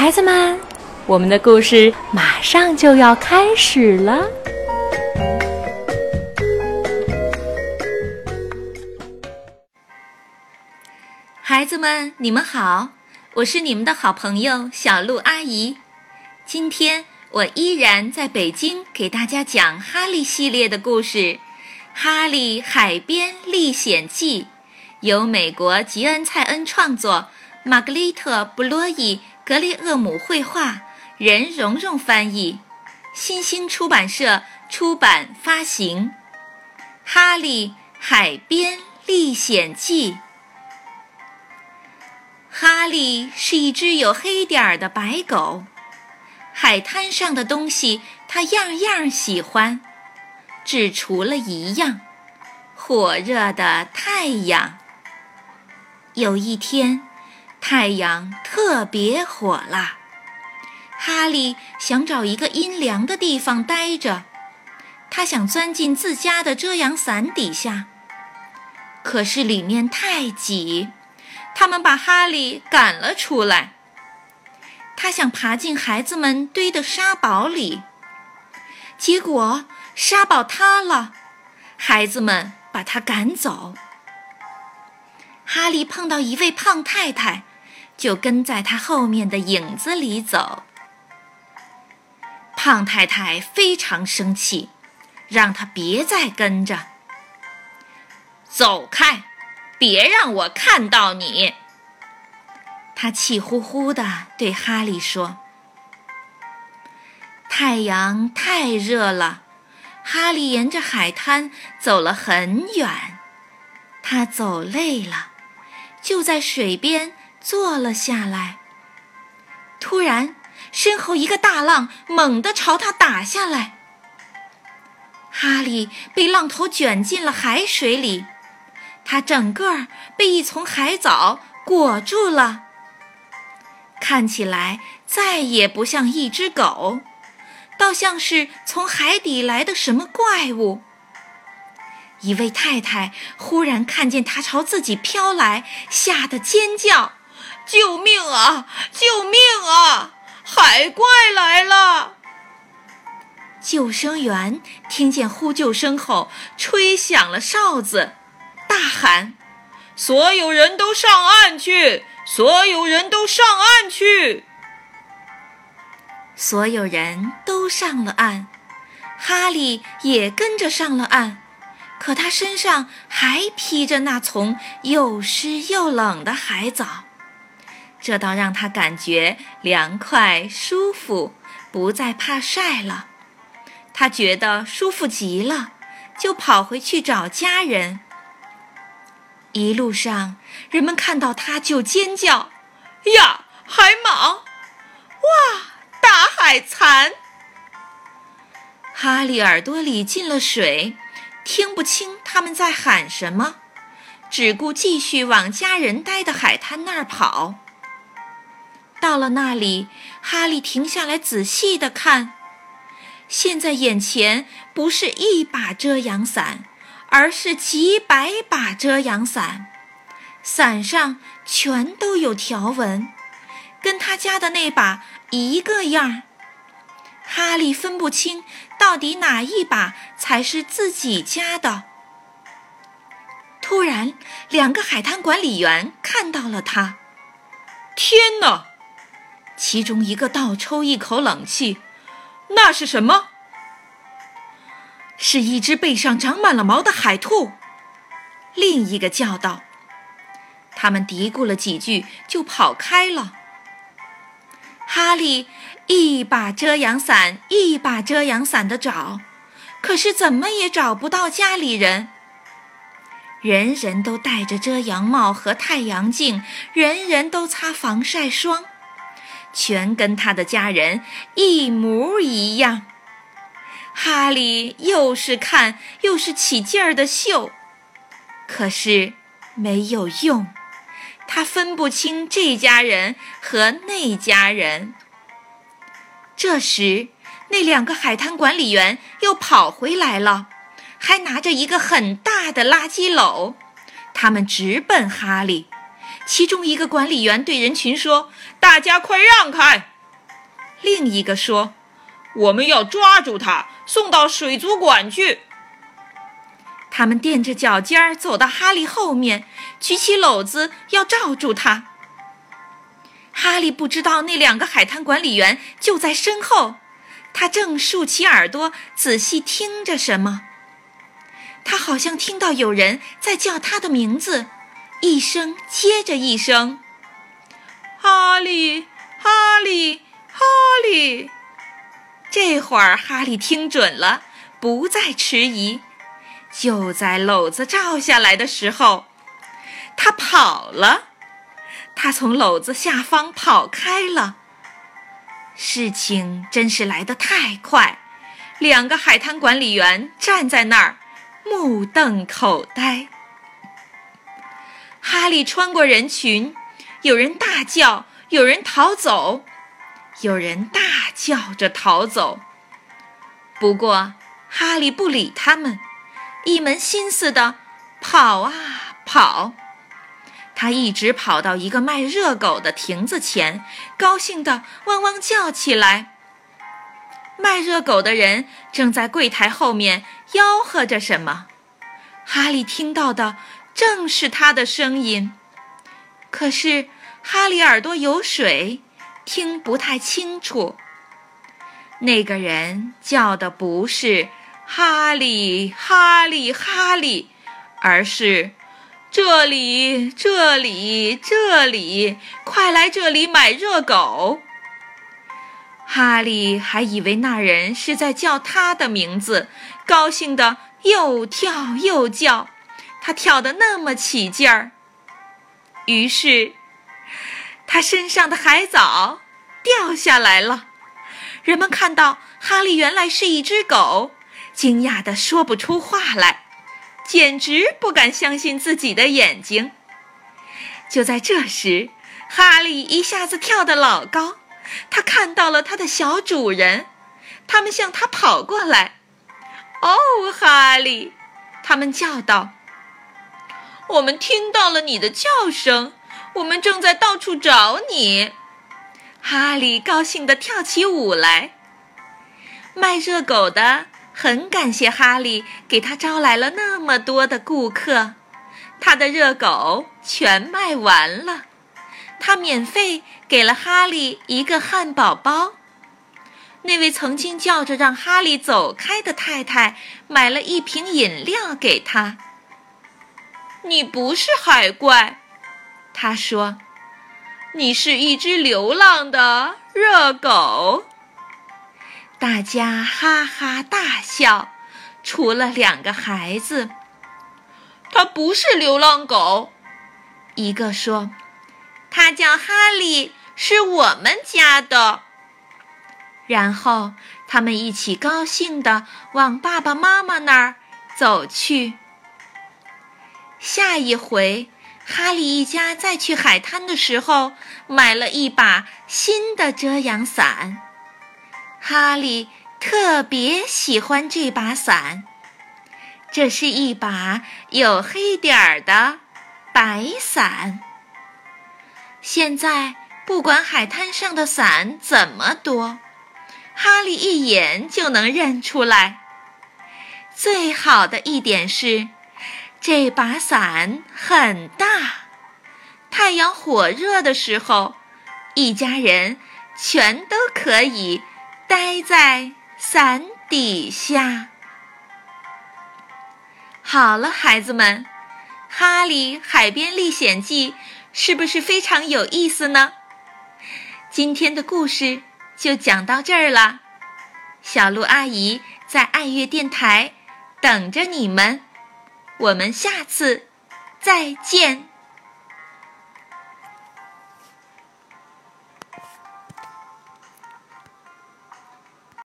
孩子们，我们的故事马上就要开始了。孩子们，你们好，我是你们的好朋友小鹿阿姨。今天我依然在北京给大家讲《哈利》系列的故事，《哈利海边历险记》，由美国吉恩·蔡恩创作，玛格丽特·布洛伊。格雷厄姆绘画，任蓉蓉翻译，新星出版社出版发行，《哈利海边历险记》。哈利是一只有黑点儿的白狗，海滩上的东西他样样喜欢，只除了一样——火热的太阳。有一天。太阳特别火辣，哈利想找一个阴凉的地方待着。他想钻进自家的遮阳伞底下，可是里面太挤，他们把哈利赶了出来。他想爬进孩子们堆的沙堡里，结果沙堡塌了，孩子们把他赶走。哈利碰到一位胖太太。就跟在他后面的影子里走。胖太太非常生气，让他别再跟着。走开，别让我看到你！他气呼呼地对哈利说。太阳太热了，哈利沿着海滩走了很远，他走累了，就在水边。坐了下来。突然，身后一个大浪猛地朝他打下来。哈利被浪头卷进了海水里，他整个被一丛海藻裹住了，看起来再也不像一只狗，倒像是从海底来的什么怪物。一位太太忽然看见他朝自己飘来，吓得尖叫。救命啊！救命啊！海怪来了！救生员听见呼救声后，吹响了哨子，大喊：“所有人都上岸去！所有人都上岸去！”所有人都上了岸，哈利也跟着上了岸，可他身上还披着那丛又湿又冷的海藻。这倒让他感觉凉快舒服，不再怕晒了。他觉得舒服极了，就跑回去找家人。一路上，人们看到他就尖叫：“呀，海蟒！哇，大海蚕！”哈利耳朵里进了水，听不清他们在喊什么，只顾继续往家人待的海滩那儿跑。到了那里，哈利停下来仔细地看。现在眼前不是一把遮阳伞，而是几百把遮阳伞，伞上全都有条纹，跟他家的那把一个样儿。哈利分不清到底哪一把才是自己家的。突然，两个海滩管理员看到了他。天哪！其中一个倒抽一口冷气，那是什么？是一只背上长满了毛的海兔。另一个叫道。他们嘀咕了几句，就跑开了。哈利一把遮阳伞一把遮阳伞的找，可是怎么也找不到家里人。人人都戴着遮阳帽和太阳镜，人人都擦防晒霜。全跟他的家人一模一样。哈利又是看又是起劲儿的嗅，可是没有用，他分不清这家人和那家人。这时，那两个海滩管理员又跑回来了，还拿着一个很大的垃圾篓，他们直奔哈利。其中一个管理员对人群说：“大家快让开，另一个说：“我们要抓住他，送到水族馆去。”他们踮着脚尖儿走到哈利后面，举起篓子要罩住他。哈利不知道那两个海滩管理员就在身后，他正竖起耳朵仔细听着什么。他好像听到有人在叫他的名字，一声接着一声：“哈利，哈利，哈利！”这会儿哈利听准了，不再迟疑。就在篓子罩下来的时候，他跑了。他从篓子下方跑开了。事情真是来得太快，两个海滩管理员站在那儿，目瞪口呆。哈利穿过人群，有人大叫，有人逃走，有人大叫着逃走。不过哈利不理他们。一门心思的跑啊跑，他一直跑到一个卖热狗的亭子前，高兴的汪汪叫起来。卖热狗的人正在柜台后面吆喝着什么，哈利听到的正是他的声音。可是哈利耳朵有水，听不太清楚。那个人叫的不是。哈利，哈利，哈利，而是这里，这里，这里，快来这里买热狗。哈利还以为那人是在叫他的名字，高兴的又跳又叫，他跳得那么起劲儿。于是，他身上的海藻掉下来了。人们看到哈利原来是一只狗。惊讶的说不出话来，简直不敢相信自己的眼睛。就在这时，哈利一下子跳得老高，他看到了他的小主人，他们向他跑过来。“哦，哈利！”他们叫道，“我们听到了你的叫声，我们正在到处找你。”哈利高兴地跳起舞来。卖热狗的。很感谢哈利给他招来了那么多的顾客，他的热狗全卖完了，他免费给了哈利一个汉堡包。那位曾经叫着让哈利走开的太太买了一瓶饮料给他。你不是海怪，他说，你是一只流浪的热狗。大家哈哈大笑，除了两个孩子。他不是流浪狗，一个说：“他叫哈利，是我们家的。”然后他们一起高兴地往爸爸妈妈那儿走去。下一回，哈利一家再去海滩的时候，买了一把新的遮阳伞。哈利特别喜欢这把伞，这是一把有黑点儿的白伞。现在不管海滩上的伞怎么多，哈利一眼就能认出来。最好的一点是，这把伞很大，太阳火热的时候，一家人全都可以。待在伞底下。好了，孩子们，《哈利海边历险记》是不是非常有意思呢？今天的故事就讲到这儿了。小鹿阿姨在爱乐电台等着你们，我们下次再见。